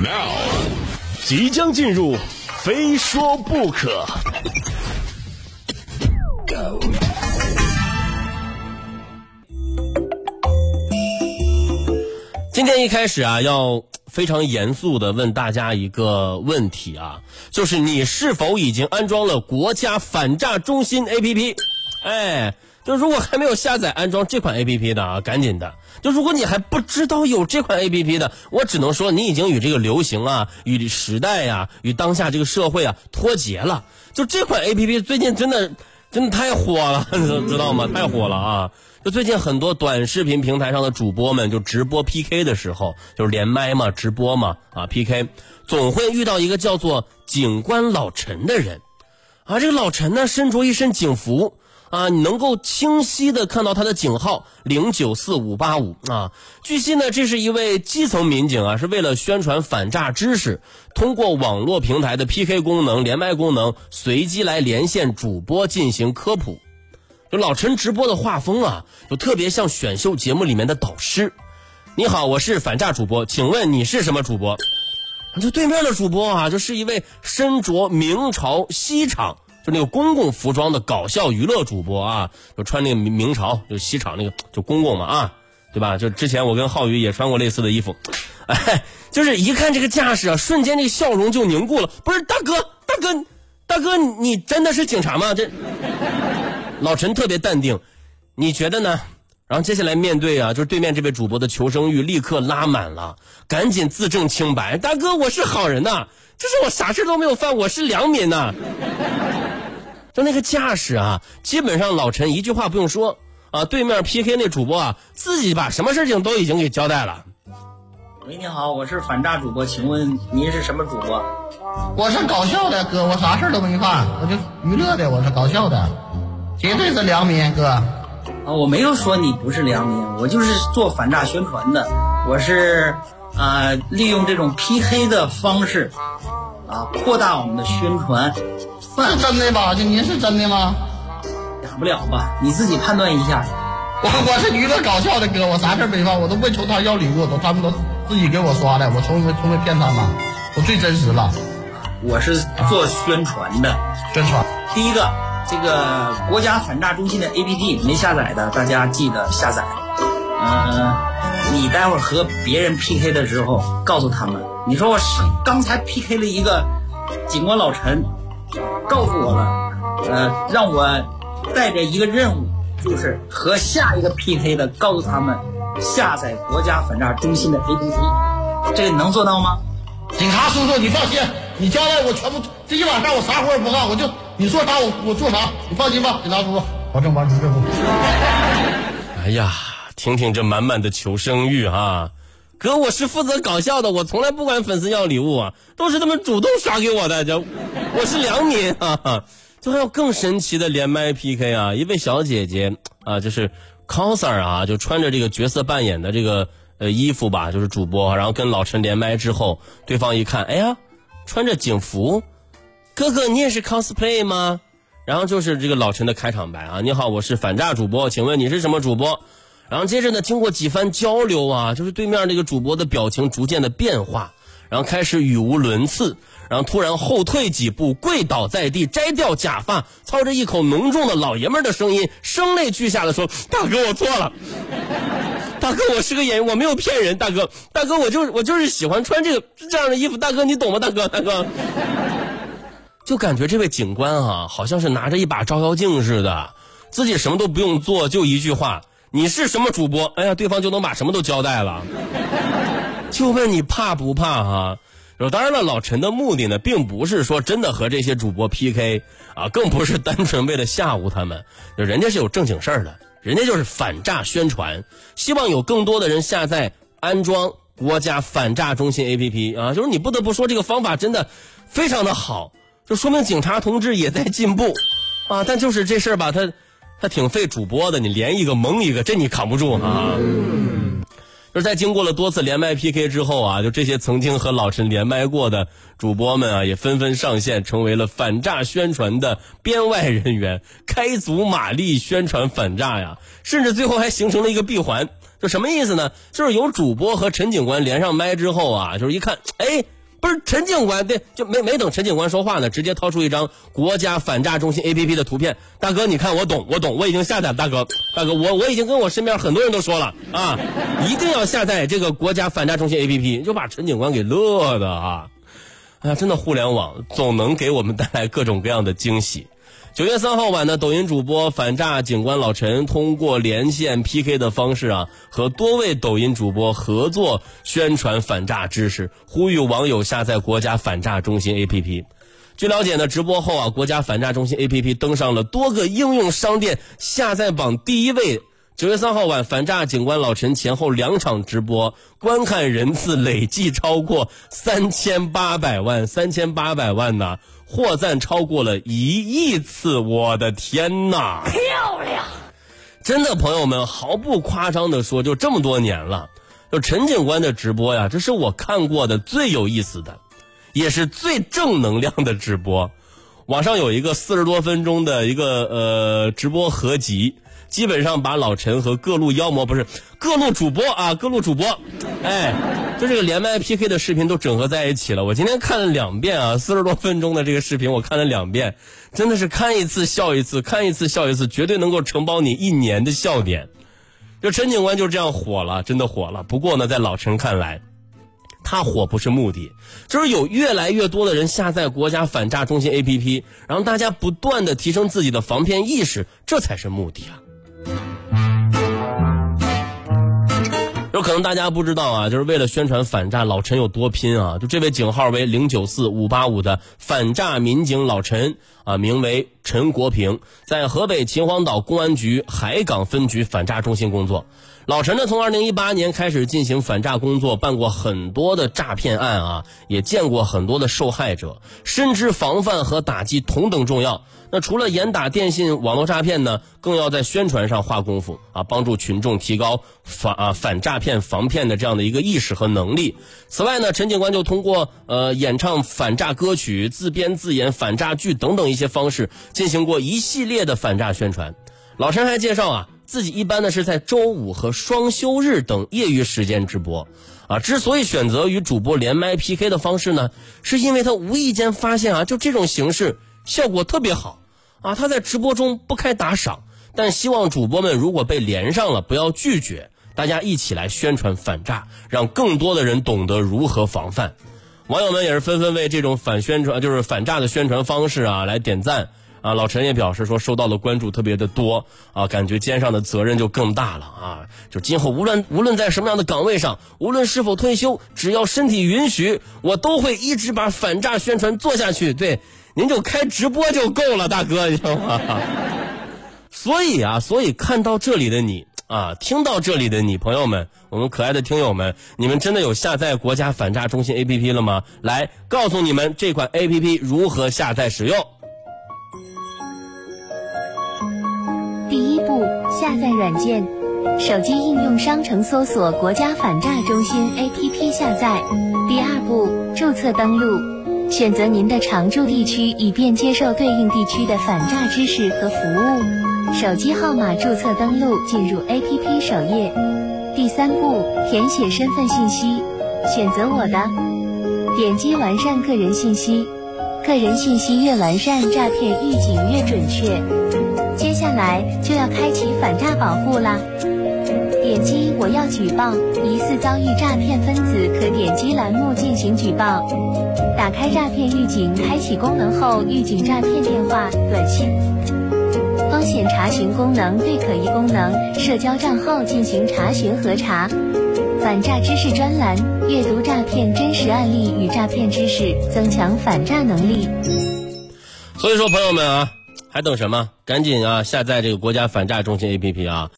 Now，即将进入，非说不可。今天一开始啊，要非常严肃的问大家一个问题啊，就是你是否已经安装了国家反诈中心 APP？哎，就如果还没有下载安装这款 APP 的啊，赶紧的。就如果你还不知道有这款 APP 的，我只能说你已经与这个流行啊、与时代呀、与当下这个社会啊脱节了。就这款 APP 最近真的真的太火了，你知道吗？太火了啊！就最近很多短视频平台上的主播们，就直播 PK 的时候，就是连麦嘛，直播嘛，啊 PK，总会遇到一个叫做警官老陈的人，啊，这个老陈呢身着一身警服，啊，你能够清晰的看到他的警号零九四五八五啊。据悉呢，这是一位基层民警啊，是为了宣传反诈知识，通过网络平台的 PK 功能、连麦功能，随机来连线主播进行科普。就老陈直播的画风啊，就特别像选秀节目里面的导师。你好，我是反诈主播，请问你是什么主播？就对面的主播啊，就是一位身着明朝西厂就那个公共服装的搞笑娱乐主播啊，就穿那个明明朝就西厂那个就公公嘛啊，对吧？就之前我跟浩宇也穿过类似的衣服，哎，就是一看这个架势啊，瞬间这个笑容就凝固了。不是大哥，大哥，大哥，你真的是警察吗？这。老陈特别淡定，你觉得呢？然后接下来面对啊，就是对面这位主播的求生欲立刻拉满了，赶紧自证清白。大哥，我是好人呐，这是我啥事都没有犯，我是良民呐。就那个架势啊，基本上老陈一句话不用说啊，对面 PK 那主播啊，自己把什么事情都已经给交代了。喂，你好，我是反诈主播，请问您是什么主播？我是搞笑的哥，我啥事都没干，我就娱乐的，我是搞笑的。绝对是良民哥，啊，我没有说你不是良民，我就是做反诈宣传的，我是啊，利用这种 PK 的方式啊，扩大我们的宣传。是真的吧？就您是真的吗？假不了吧？你自己判断一下。我我是娱乐搞笑的哥，我啥事没犯，我都不求他要礼物，都他们都自己给我刷的，我从没从没骗他们，我最真实了。我是做宣传的，宣传第一个。这个国家反诈中心的 APP 没下载的，大家记得下载。嗯，你待会儿和别人 PK 的时候，告诉他们，你说我是刚才 PK 了一个警官老陈，告诉我了，呃，让我带着一个任务，就是和下一个 PK 的告诉他们下载国家反诈中心的 APP，这个你能做到吗？警察叔叔，你放心，你交代我全部，这一晚上我啥活也不干，我就。你说啥我我做啥，你放心吧，警察叔叔，保证完成任务。哎呀，听听这满满的求生欲啊！哥，我是负责搞笑的，我从来不管粉丝要礼物啊，都是他们主动刷给我的，就我是良民啊！就还有更神奇的连麦 PK 啊，一位小姐姐啊，就是 coser 啊，就穿着这个角色扮演的这个呃衣服吧，就是主播，然后跟老陈连麦之后，对方一看，哎呀，穿着警服。哥哥，你也是 cosplay 吗？然后就是这个老陈的开场白啊，你好，我是反诈主播，请问你是什么主播？然后接着呢，经过几番交流啊，就是对面那个主播的表情逐渐的变化，然后开始语无伦次，然后突然后退几步，跪倒在地，摘掉假发，操着一口浓重的老爷们的声音，声泪俱下的说：“大哥，我错了，大哥，我是个演员，我没有骗人，大哥，大哥，我就我就是喜欢穿这个这样的衣服，大哥，你懂吗？大哥，大哥。”就感觉这位警官啊，好像是拿着一把照妖镜似的，自己什么都不用做，就一句话：“你是什么主播？”哎呀，对方就能把什么都交代了。就问你怕不怕哈？当然了，老陈的目的呢，并不是说真的和这些主播 PK 啊，更不是单纯为了吓唬他们，就人家是有正经事儿的，人家就是反诈宣传，希望有更多的人下载安装国家反诈中心 APP 啊，就是你不得不说这个方法真的非常的好。就说明警察同志也在进步，啊！但就是这事儿吧，他他挺费主播的，你连一个蒙一个，这你扛不住啊。就是在经过了多次连麦 PK 之后啊，就这些曾经和老陈连麦过的主播们啊，也纷纷上线，成为了反诈宣传的编外人员，开足马力宣传反诈呀，甚至最后还形成了一个闭环。就什么意思呢？就是有主播和陈警官连上麦之后啊，就是一看，哎。不是陈警官，对，就没没等陈警官说话呢，直接掏出一张国家反诈中心 A P P 的图片。大哥，你看我懂，我懂，我已经下载了。大哥，大哥，我我已经跟我身边很多人都说了啊，一定要下载这个国家反诈中心 A P P，就把陈警官给乐的啊！哎呀，真的互联网总能给我们带来各种各样的惊喜。九月三号晚呢，抖音主播反诈警官老陈通过连线 PK 的方式啊，和多位抖音主播合作宣传反诈知识，呼吁网友下载国家反诈中心 APP。据了解呢，直播后啊，国家反诈中心 APP 登上了多个应用商店下载榜第一位。九月三号晚，反诈警官老陈前后两场直播观看人次累计超过三千八百万，三千八百万呢。获赞超过了一亿次，我的天呐！漂亮！真的，朋友们，毫不夸张的说，就这么多年了，就陈警官的直播呀，这是我看过的最有意思的，也是最正能量的直播。网上有一个四十多分钟的一个呃直播合集。基本上把老陈和各路妖魔不是各路主播啊，各路主播，哎，就这个连麦 PK 的视频都整合在一起了。我今天看了两遍啊，四十多分钟的这个视频我看了两遍，真的是看一次笑一次，看一次笑一次，绝对能够承包你一年的笑点。就陈警官就这样火了，真的火了。不过呢，在老陈看来，他火不是目的，就是有越来越多的人下载国家反诈中心 APP，然后大家不断的提升自己的防骗意识，这才是目的啊。可能大家不知道啊，就是为了宣传反诈，老陈有多拼啊！就这位警号为零九四五八五的反诈民警老陈啊，名为陈国平，在河北秦皇岛公安局海港分局反诈中心工作。老陈呢，从二零一八年开始进行反诈工作，办过很多的诈骗案啊，也见过很多的受害者，深知防范和打击同等重要。那除了严打电信网络诈骗呢，更要在宣传上花功夫啊，帮助群众提高反啊反诈骗防骗的这样的一个意识和能力。此外呢，陈警官就通过呃演唱反诈歌曲、自编自演反诈剧等等一些方式，进行过一系列的反诈宣传。老陈还介绍啊。自己一般呢是在周五和双休日等业余时间直播，啊，之所以选择与主播连麦 PK 的方式呢，是因为他无意间发现啊，就这种形式效果特别好，啊，他在直播中不开打赏，但希望主播们如果被连上了不要拒绝，大家一起来宣传反诈，让更多的人懂得如何防范。网友们也是纷纷为这种反宣传，就是反诈的宣传方式啊来点赞。啊，老陈也表示说，受到的关注特别的多啊，感觉肩上的责任就更大了啊。就今后无论无论在什么样的岗位上，无论是否退休，只要身体允许，我都会一直把反诈宣传做下去。对，您就开直播就够了，大哥，你知道吗？所以啊，所以看到这里的你啊，听到这里的你，朋友们，我们可爱的听友们，你们真的有下载国家反诈中心 APP 了吗？来，告诉你们这款 APP 如何下载使用。下载软件，手机应用商城搜索“国家反诈中心 ”APP 下载。第二步，注册登录，选择您的常住地区，以便接受对应地区的反诈知识和服务。手机号码注册登录，进入 APP 首页。第三步，填写身份信息，选择我的，点击完善个人信息。个人信息越完善，诈骗预警越准确。看来就要开启反诈保护啦！点击我要举报，疑似遭遇诈骗分子可点击栏目进行举报。打开诈骗预警开启功能后，预警诈骗电话、短信。风险查询功能对可疑功能、社交账号进行查询核查。反诈知识专栏，阅读诈骗真实案例与诈骗知识，增强反诈能力。所以说，朋友们啊。还等什么？赶紧啊，下载这个国家反诈中心 APP 啊！